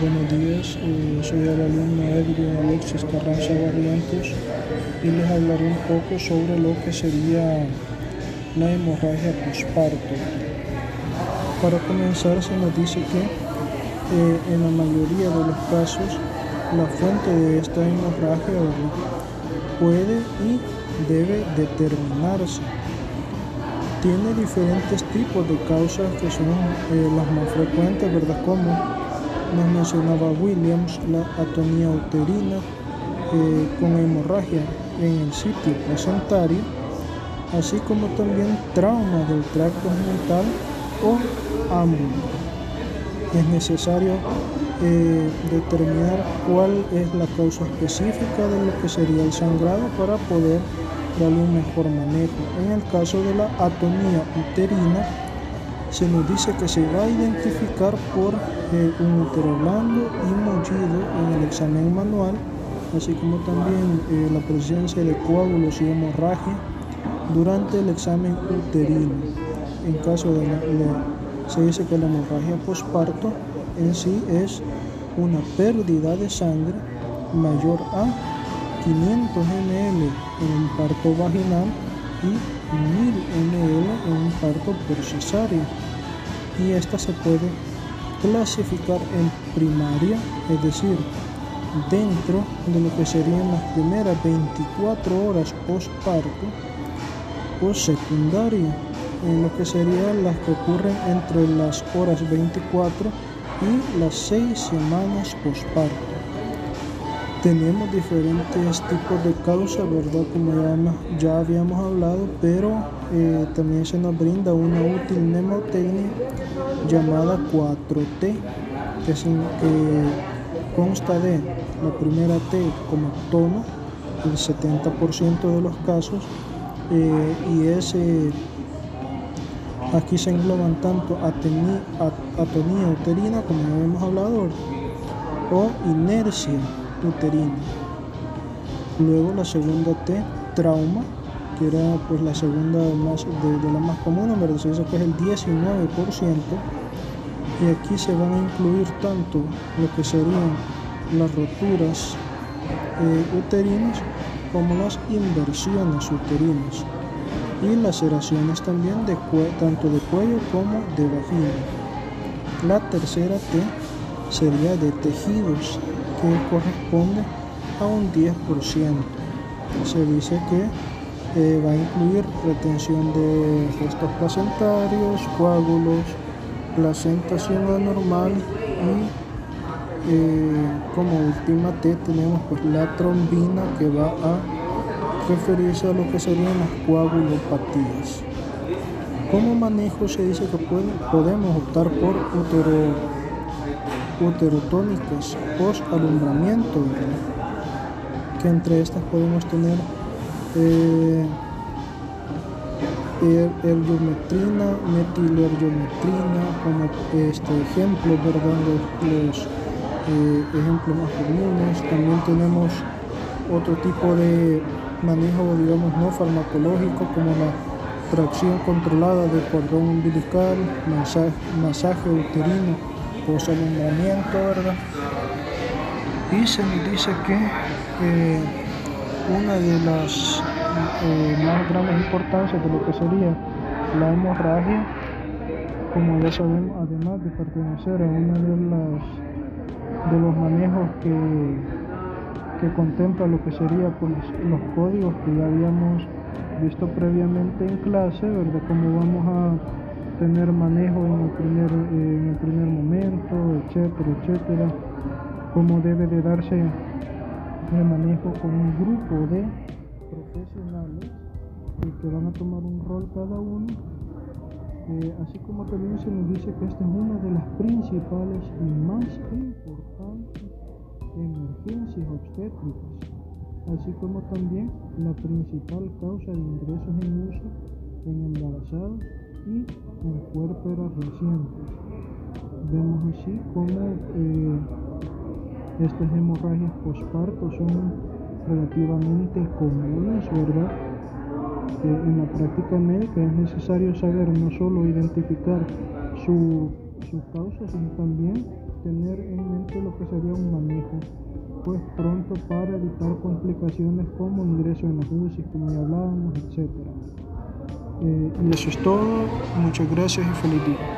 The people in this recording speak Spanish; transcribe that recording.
Buenos días, eh, soy el alumno Edwin Alexis Carranza Barrientos y les hablaré un poco sobre lo que sería la hemorragia postparto. Para comenzar se nos dice que eh, en la mayoría de los casos la fuente de esta hemorragia puede y debe determinarse. Tiene diferentes tipos de causas que son eh, las más frecuentes, ¿verdad? Como nos mencionaba Williams la atonía uterina eh, con hemorragia en el sitio placentario, así como también trauma del tracto genital o ámbito. Es necesario eh, determinar cuál es la causa específica de lo que sería el sangrado para poder darle un mejor manejo. En el caso de la atonía uterina, se nos dice que se va a identificar por eh, un útero blando y mullido en el examen manual, así como también eh, la presencia de coágulos y hemorragia durante el examen uterino. En caso de la, se dice que la hemorragia posparto en sí es una pérdida de sangre mayor a 500 ml en un parto vaginal y 1000 ml en parto por cesárea y esta se puede clasificar en primaria, es decir, dentro de lo que serían las primeras 24 horas postparto o secundaria, en lo que serían las que ocurren entre las horas 24 y las 6 semanas postparto tenemos diferentes tipos de causas, ¿verdad? Como ya, ya habíamos hablado, pero eh, también se nos brinda una útil mnemotecnia llamada 4T, que, consta de la primera T como tono, el 70% de los casos, eh, y ese aquí se engloban tanto atonía, atonía uterina, como ya hemos hablado, o inercia uterina. Luego la segunda T, trauma, que era pues la segunda más de, la más común, verdad se dice que es el 19%. Y aquí se van a incluir tanto lo que serían las roturas eh, uterinas como las inversiones uterinas y laceraciones también de tanto de cuello como de vagina. La tercera T sería de tejidos que corresponde a un 10%. Se dice que va a incluir retención de restos placentarios, coágulos, placentación anormal y eh, como última T tenemos pues la trombina que va a referirse a lo que serían las coagulopatías. Como manejo se dice que podemos optar por utero uterotónicas post alumbramiento, que entre estas podemos tener eh, er, ergometrina, metilergometrina como este ejemplo, ¿verdad? los, eh, ejemplos más comunes. También tenemos otro tipo de manejo, digamos, no farmacológico como la tracción controlada del cordón umbilical, masaje, uterino alumbramiento, ¿verdad? Y se nos dice que eh, una de las eh, más grandes importancias de lo que sería la hemorragia, como ya sabemos, además de pertenecer a uno de, las, de los manejos que, que contempla lo que sería pues, los códigos que ya habíamos visto previamente en clase, ¿verdad? Cómo vamos a tener manejo en el primer, en el primer momento, etcétera, etcétera, cómo debe de darse el manejo con un grupo de profesionales que van a tomar un rol cada uno, eh, así como también se nos dice que esta es una de las principales y más importantes emergencias obstétricas, así como también la principal causa de ingresos en uso en embarazadas y en cuerpos recientes. Vemos así como eh, estas hemorragias posparto son relativamente comunes, ¿verdad? en la práctica médica es necesario saber no solo identificar su sus causas y también tener en mente lo que sería un manejo pues pronto para evitar complicaciones como ingreso en las UCI, como ya hablábamos, etc. Eh, y eso es todo, muchas gracias y feliz día.